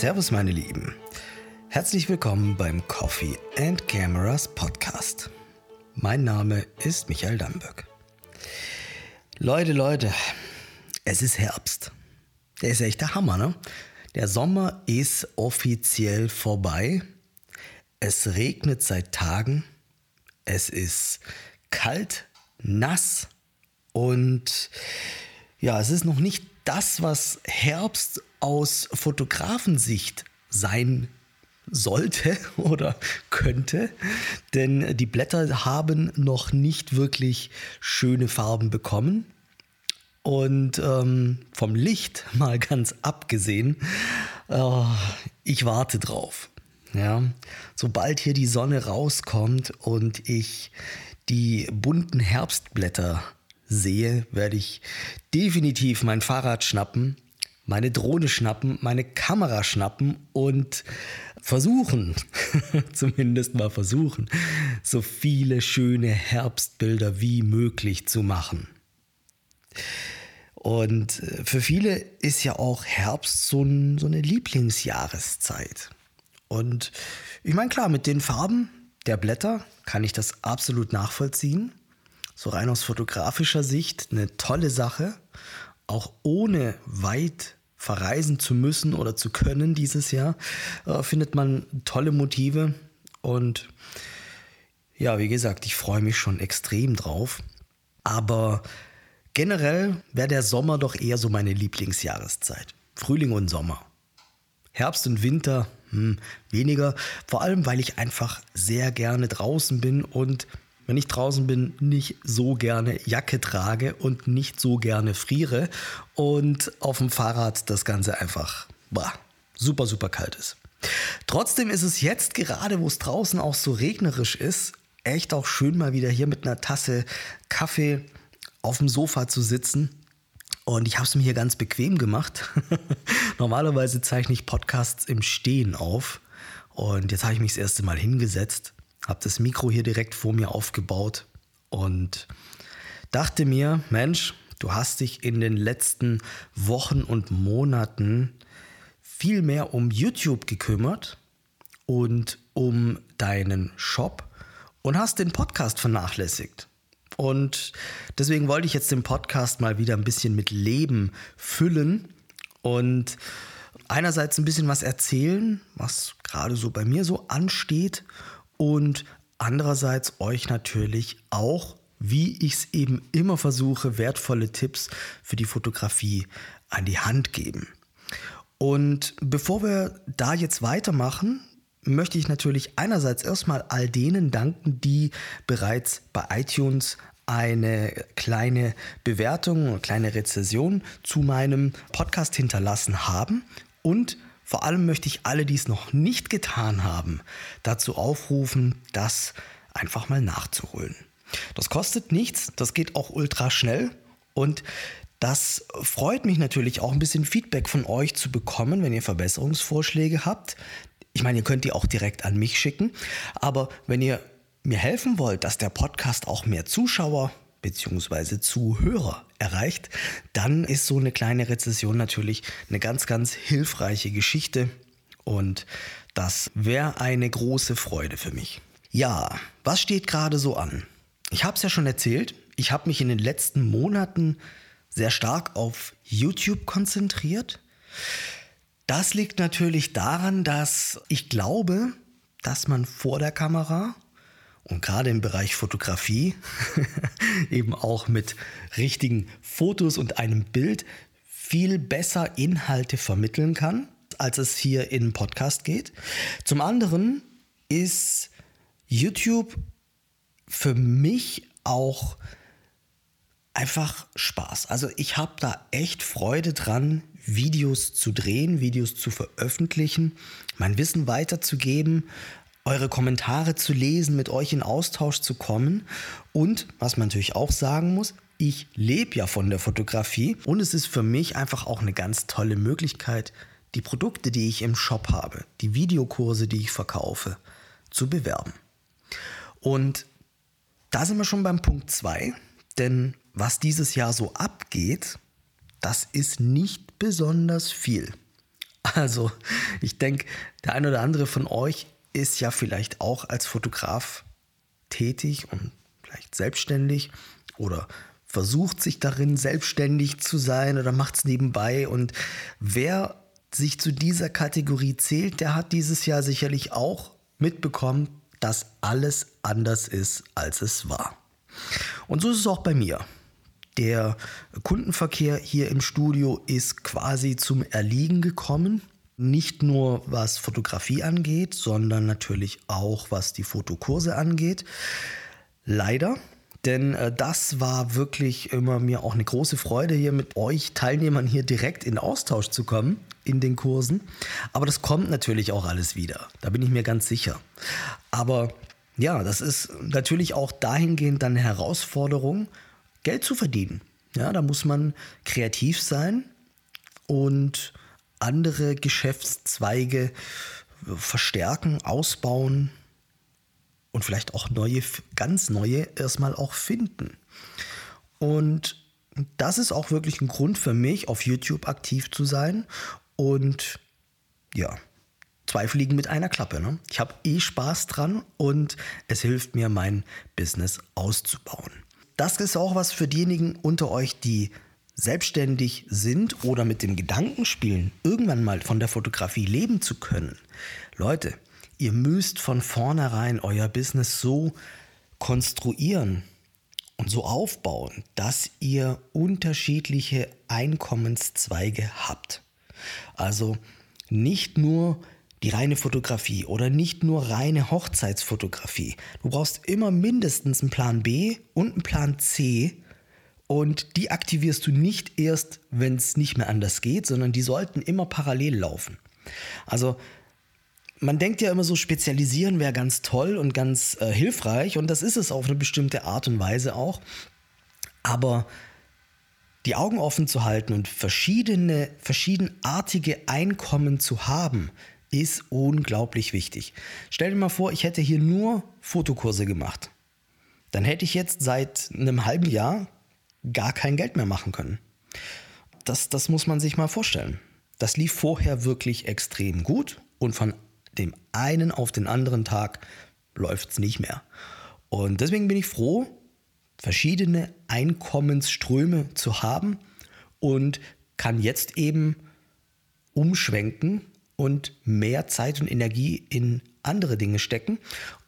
Servus meine Lieben. Herzlich willkommen beim Coffee and Cameras Podcast. Mein Name ist Michael Damböck. Leute, Leute, es ist Herbst. Der ist echt der Hammer, ne? Der Sommer ist offiziell vorbei. Es regnet seit Tagen. Es ist kalt, nass und ja, es ist noch nicht das, was Herbst aus Fotografensicht sein sollte oder könnte, denn die Blätter haben noch nicht wirklich schöne Farben bekommen. Und ähm, vom Licht mal ganz abgesehen, äh, ich warte drauf. Ja, sobald hier die Sonne rauskommt und ich die bunten Herbstblätter sehe, werde ich definitiv mein Fahrrad schnappen, meine Drohne schnappen, meine Kamera schnappen und versuchen, zumindest mal versuchen, so viele schöne Herbstbilder wie möglich zu machen. Und äh, für viele ist ja auch Herbst so, ein, so eine Lieblingsjahreszeit. Und ich meine, klar, mit den Farben der Blätter kann ich das absolut nachvollziehen. So rein aus fotografischer Sicht eine tolle Sache, auch ohne weit verreisen zu müssen oder zu können dieses Jahr, äh, findet man tolle Motive. Und ja, wie gesagt, ich freue mich schon extrem drauf. Aber generell wäre der Sommer doch eher so meine Lieblingsjahreszeit. Frühling und Sommer. Herbst und Winter hm, weniger, vor allem weil ich einfach sehr gerne draußen bin und wenn ich draußen bin, nicht so gerne Jacke trage und nicht so gerne friere und auf dem Fahrrad das Ganze einfach boah, super, super kalt ist. Trotzdem ist es jetzt gerade, wo es draußen auch so regnerisch ist, echt auch schön mal wieder hier mit einer Tasse Kaffee auf dem Sofa zu sitzen. Und ich habe es mir hier ganz bequem gemacht. Normalerweise zeichne ich Podcasts im Stehen auf. Und jetzt habe ich mich das erste Mal hingesetzt habe das Mikro hier direkt vor mir aufgebaut und dachte mir, Mensch, du hast dich in den letzten Wochen und Monaten viel mehr um YouTube gekümmert und um deinen Shop und hast den Podcast vernachlässigt. Und deswegen wollte ich jetzt den Podcast mal wieder ein bisschen mit Leben füllen und einerseits ein bisschen was erzählen, was gerade so bei mir so ansteht und andererseits euch natürlich auch, wie ich es eben immer versuche, wertvolle Tipps für die Fotografie an die Hand geben. Und bevor wir da jetzt weitermachen, möchte ich natürlich einerseits erstmal all denen danken, die bereits bei iTunes eine kleine Bewertung, eine kleine Rezession zu meinem Podcast hinterlassen haben und vor allem möchte ich alle, die es noch nicht getan haben, dazu aufrufen, das einfach mal nachzuholen. Das kostet nichts, das geht auch ultra schnell und das freut mich natürlich auch ein bisschen Feedback von euch zu bekommen, wenn ihr Verbesserungsvorschläge habt. Ich meine, ihr könnt die auch direkt an mich schicken, aber wenn ihr mir helfen wollt, dass der Podcast auch mehr Zuschauer bzw. Zuhörer erreicht, dann ist so eine kleine Rezession natürlich eine ganz, ganz hilfreiche Geschichte und das wäre eine große Freude für mich. Ja, was steht gerade so an? Ich habe es ja schon erzählt, ich habe mich in den letzten Monaten sehr stark auf YouTube konzentriert. Das liegt natürlich daran, dass ich glaube, dass man vor der Kamera und gerade im Bereich Fotografie eben auch mit richtigen Fotos und einem Bild viel besser Inhalte vermitteln kann, als es hier in Podcast geht. Zum anderen ist YouTube für mich auch einfach Spaß. Also ich habe da echt Freude dran, Videos zu drehen, Videos zu veröffentlichen, mein Wissen weiterzugeben, eure Kommentare zu lesen, mit euch in Austausch zu kommen. Und was man natürlich auch sagen muss, ich lebe ja von der Fotografie und es ist für mich einfach auch eine ganz tolle Möglichkeit, die Produkte, die ich im Shop habe, die Videokurse, die ich verkaufe, zu bewerben. Und da sind wir schon beim Punkt 2, denn was dieses Jahr so abgeht, das ist nicht besonders viel. Also ich denke, der eine oder andere von euch ist ja vielleicht auch als Fotograf tätig und vielleicht selbstständig oder versucht sich darin selbstständig zu sein oder macht es nebenbei. Und wer sich zu dieser Kategorie zählt, der hat dieses Jahr sicherlich auch mitbekommen, dass alles anders ist, als es war. Und so ist es auch bei mir. Der Kundenverkehr hier im Studio ist quasi zum Erliegen gekommen. Nicht nur was Fotografie angeht, sondern natürlich auch was die Fotokurse angeht. Leider, denn äh, das war wirklich immer mir auch eine große Freude, hier mit euch Teilnehmern hier direkt in Austausch zu kommen in den Kursen. Aber das kommt natürlich auch alles wieder. Da bin ich mir ganz sicher. Aber ja, das ist natürlich auch dahingehend dann eine Herausforderung, Geld zu verdienen. Ja, da muss man kreativ sein und andere Geschäftszweige verstärken, ausbauen und vielleicht auch neue, ganz neue erstmal auch finden. Und das ist auch wirklich ein Grund für mich, auf YouTube aktiv zu sein. Und ja, zwei Fliegen mit einer Klappe. Ne? Ich habe eh Spaß dran und es hilft mir, mein Business auszubauen. Das ist auch was für diejenigen unter euch, die selbstständig sind oder mit dem Gedanken spielen, irgendwann mal von der Fotografie leben zu können, Leute, ihr müsst von vornherein euer Business so konstruieren und so aufbauen, dass ihr unterschiedliche Einkommenszweige habt. Also nicht nur die reine Fotografie oder nicht nur reine Hochzeitsfotografie. Du brauchst immer mindestens einen Plan B und einen Plan C, und die aktivierst du nicht erst, wenn es nicht mehr anders geht, sondern die sollten immer parallel laufen. Also man denkt ja immer so, spezialisieren wäre ganz toll und ganz äh, hilfreich und das ist es auf eine bestimmte Art und Weise auch. Aber die Augen offen zu halten und verschiedene, verschiedenartige Einkommen zu haben, ist unglaublich wichtig. Stell dir mal vor, ich hätte hier nur Fotokurse gemacht. Dann hätte ich jetzt seit einem halben Jahr gar kein Geld mehr machen können. Das, das muss man sich mal vorstellen. Das lief vorher wirklich extrem gut und von dem einen auf den anderen Tag läuft es nicht mehr. Und deswegen bin ich froh, verschiedene Einkommensströme zu haben und kann jetzt eben umschwenken und mehr Zeit und Energie in andere Dinge stecken,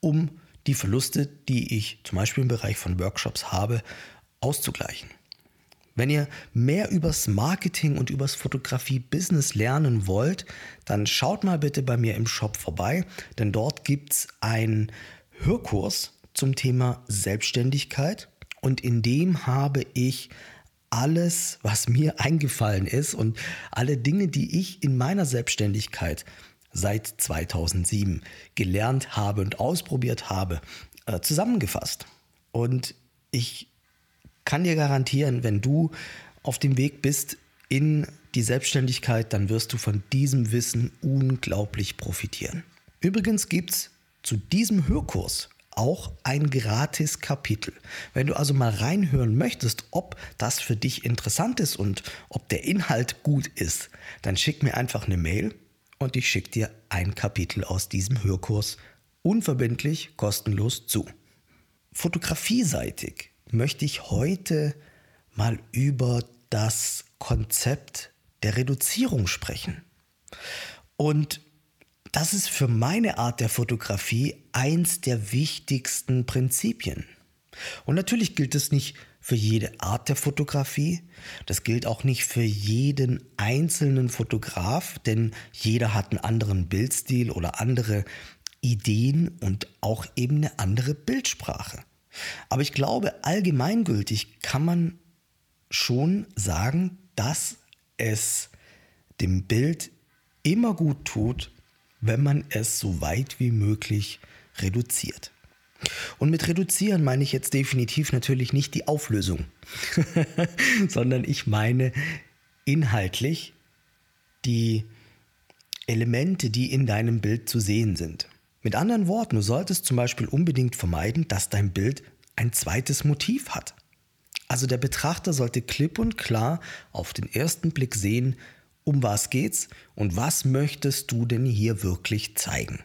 um die Verluste, die ich zum Beispiel im Bereich von Workshops habe, auszugleichen. Wenn ihr mehr übers Marketing und übers Fotografie-Business lernen wollt, dann schaut mal bitte bei mir im Shop vorbei, denn dort gibt es einen Hörkurs zum Thema Selbstständigkeit und in dem habe ich alles, was mir eingefallen ist und alle Dinge, die ich in meiner Selbstständigkeit seit 2007 gelernt habe und ausprobiert habe, äh, zusammengefasst. Und ich kann dir garantieren, wenn du auf dem Weg bist in die Selbstständigkeit, dann wirst du von diesem Wissen unglaublich profitieren. Übrigens gibt es zu diesem Hörkurs auch ein gratis Kapitel. Wenn du also mal reinhören möchtest, ob das für dich interessant ist und ob der Inhalt gut ist, dann schick mir einfach eine Mail und ich schicke dir ein Kapitel aus diesem Hörkurs unverbindlich, kostenlos zu. Fotografieseitig möchte ich heute mal über das Konzept der Reduzierung sprechen. Und das ist für meine Art der Fotografie eins der wichtigsten Prinzipien. Und natürlich gilt es nicht für jede Art der Fotografie, das gilt auch nicht für jeden einzelnen Fotograf, denn jeder hat einen anderen Bildstil oder andere Ideen und auch eben eine andere Bildsprache. Aber ich glaube, allgemeingültig kann man schon sagen, dass es dem Bild immer gut tut, wenn man es so weit wie möglich reduziert. Und mit reduzieren meine ich jetzt definitiv natürlich nicht die Auflösung, sondern ich meine inhaltlich die Elemente, die in deinem Bild zu sehen sind. Mit anderen Worten, du solltest zum Beispiel unbedingt vermeiden, dass dein Bild ein zweites Motiv hat. Also der Betrachter sollte klipp und klar auf den ersten Blick sehen, um was geht's und was möchtest du denn hier wirklich zeigen.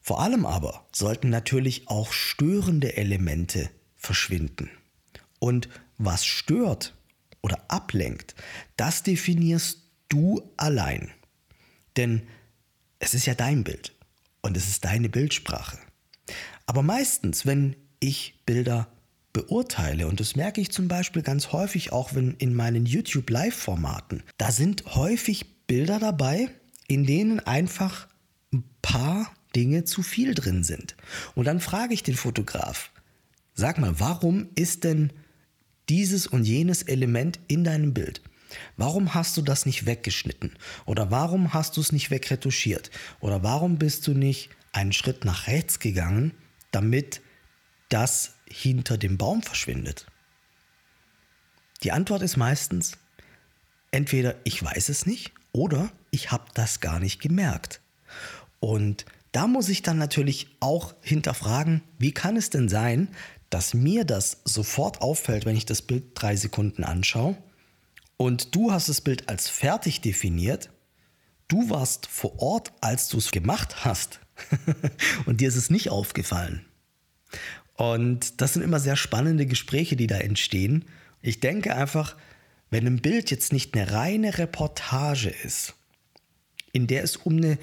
Vor allem aber sollten natürlich auch störende Elemente verschwinden. Und was stört oder ablenkt, das definierst du allein. Denn es ist ja dein Bild und es ist deine Bildsprache. Aber meistens, wenn ich Bilder beurteile, und das merke ich zum Beispiel ganz häufig auch wenn in meinen YouTube-Live-Formaten, da sind häufig Bilder dabei, in denen einfach ein paar Dinge zu viel drin sind. Und dann frage ich den Fotograf, sag mal, warum ist denn dieses und jenes Element in deinem Bild? Warum hast du das nicht weggeschnitten? Oder warum hast du es nicht wegretuschiert? Oder warum bist du nicht einen Schritt nach rechts gegangen, damit das hinter dem Baum verschwindet? Die Antwort ist meistens entweder ich weiß es nicht oder ich habe das gar nicht gemerkt. Und da muss ich dann natürlich auch hinterfragen, wie kann es denn sein, dass mir das sofort auffällt, wenn ich das Bild drei Sekunden anschaue und du hast das Bild als fertig definiert, du warst vor Ort, als du es gemacht hast und dir ist es nicht aufgefallen. Und das sind immer sehr spannende Gespräche, die da entstehen. Ich denke einfach, wenn ein Bild jetzt nicht eine reine Reportage ist, in der es um eine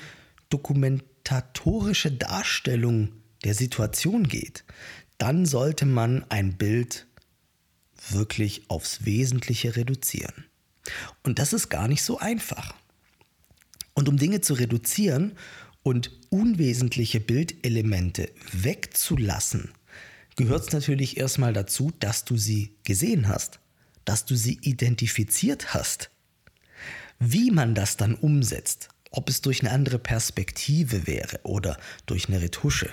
dokumentatorische Darstellung der Situation geht, dann sollte man ein Bild wirklich aufs Wesentliche reduzieren. Und das ist gar nicht so einfach. Und um Dinge zu reduzieren und unwesentliche Bildelemente wegzulassen, gehört es natürlich erstmal dazu, dass du sie gesehen hast, dass du sie identifiziert hast. Wie man das dann umsetzt, ob es durch eine andere Perspektive wäre oder durch eine Retusche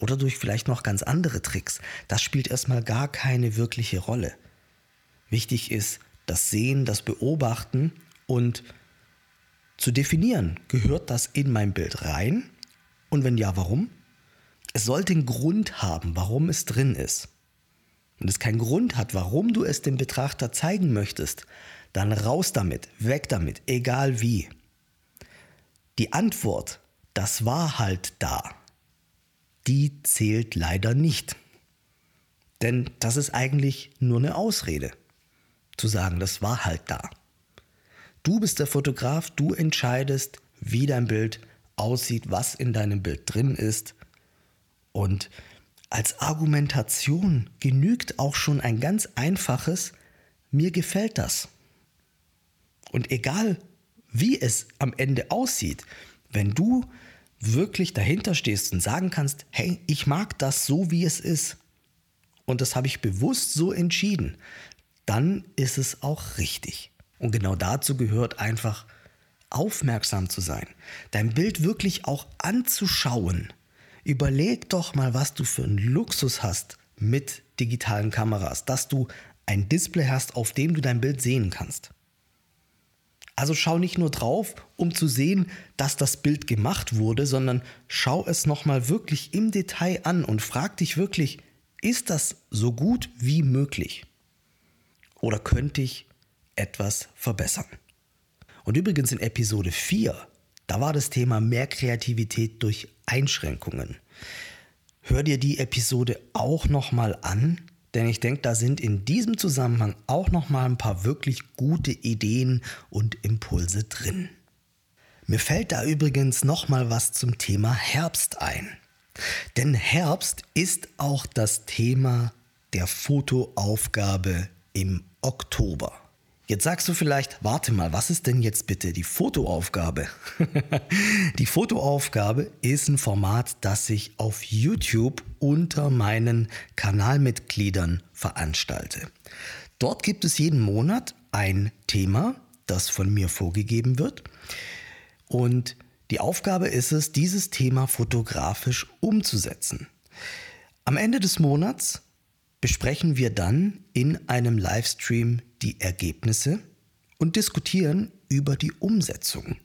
oder durch vielleicht noch ganz andere Tricks, das spielt erstmal gar keine wirkliche Rolle. Wichtig ist das Sehen, das Beobachten und zu definieren, gehört das in mein Bild rein? Und wenn ja, warum? Es sollte einen Grund haben, warum es drin ist. Und es keinen Grund hat, warum du es dem Betrachter zeigen möchtest, dann raus damit, weg damit, egal wie. Die Antwort, das war halt da, die zählt leider nicht. Denn das ist eigentlich nur eine Ausrede, zu sagen, das war halt da. Du bist der Fotograf, du entscheidest, wie dein Bild aussieht, was in deinem Bild drin ist. Und als Argumentation genügt auch schon ein ganz einfaches, mir gefällt das. Und egal, wie es am Ende aussieht, wenn du wirklich dahinter stehst und sagen kannst, hey, ich mag das so, wie es ist, und das habe ich bewusst so entschieden, dann ist es auch richtig. Und genau dazu gehört einfach aufmerksam zu sein, dein Bild wirklich auch anzuschauen. Überleg doch mal, was du für einen Luxus hast mit digitalen Kameras, dass du ein Display hast, auf dem du dein Bild sehen kannst. Also schau nicht nur drauf, um zu sehen, dass das Bild gemacht wurde, sondern schau es nochmal wirklich im Detail an und frag dich wirklich, ist das so gut wie möglich? Oder könnte ich etwas verbessern? Und übrigens in Episode 4, da war das Thema mehr Kreativität durch Einschränkungen. Hör dir die Episode auch nochmal an, denn ich denke, da sind in diesem Zusammenhang auch noch mal ein paar wirklich gute Ideen und Impulse drin. Mir fällt da übrigens noch mal was zum Thema Herbst ein. Denn Herbst ist auch das Thema der Fotoaufgabe im Oktober. Jetzt sagst du vielleicht, warte mal, was ist denn jetzt bitte die Fotoaufgabe? die Fotoaufgabe ist ein Format, das ich auf YouTube unter meinen Kanalmitgliedern veranstalte. Dort gibt es jeden Monat ein Thema, das von mir vorgegeben wird. Und die Aufgabe ist es, dieses Thema fotografisch umzusetzen. Am Ende des Monats besprechen wir dann in einem Livestream die Ergebnisse und diskutieren über die Umsetzung.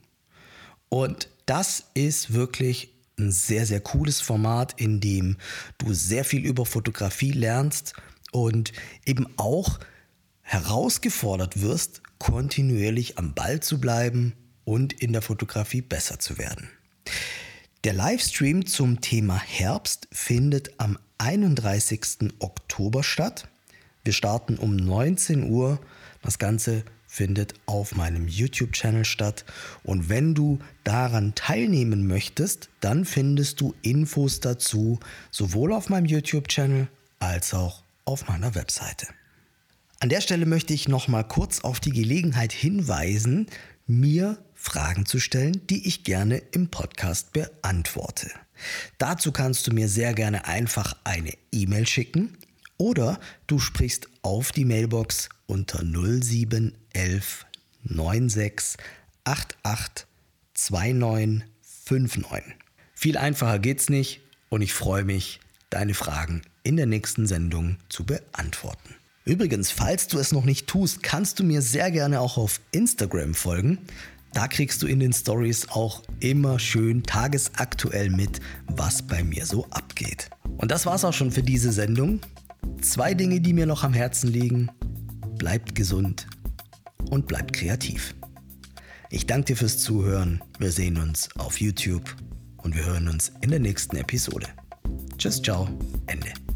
Und das ist wirklich ein sehr, sehr cooles Format, in dem du sehr viel über Fotografie lernst und eben auch herausgefordert wirst, kontinuierlich am Ball zu bleiben und in der Fotografie besser zu werden. Der Livestream zum Thema Herbst findet am 31. Oktober statt. Wir starten um 19 Uhr. Das Ganze findet auf meinem YouTube-Channel statt. Und wenn du daran teilnehmen möchtest, dann findest du Infos dazu sowohl auf meinem YouTube-Channel als auch auf meiner Webseite. An der Stelle möchte ich noch mal kurz auf die Gelegenheit hinweisen, mir Fragen zu stellen, die ich gerne im Podcast beantworte. Dazu kannst du mir sehr gerne einfach eine E-Mail schicken oder du sprichst auf die Mailbox unter 0711 96 88 2959. Viel einfacher geht's nicht und ich freue mich, deine Fragen in der nächsten Sendung zu beantworten. Übrigens, falls du es noch nicht tust, kannst du mir sehr gerne auch auf Instagram folgen. Da kriegst du in den Stories auch immer schön tagesaktuell mit, was bei mir so abgeht. Und das war's auch schon für diese Sendung. Zwei Dinge, die mir noch am Herzen liegen. Bleibt gesund und bleibt kreativ. Ich danke dir fürs Zuhören. Wir sehen uns auf YouTube und wir hören uns in der nächsten Episode. Tschüss, ciao, Ende.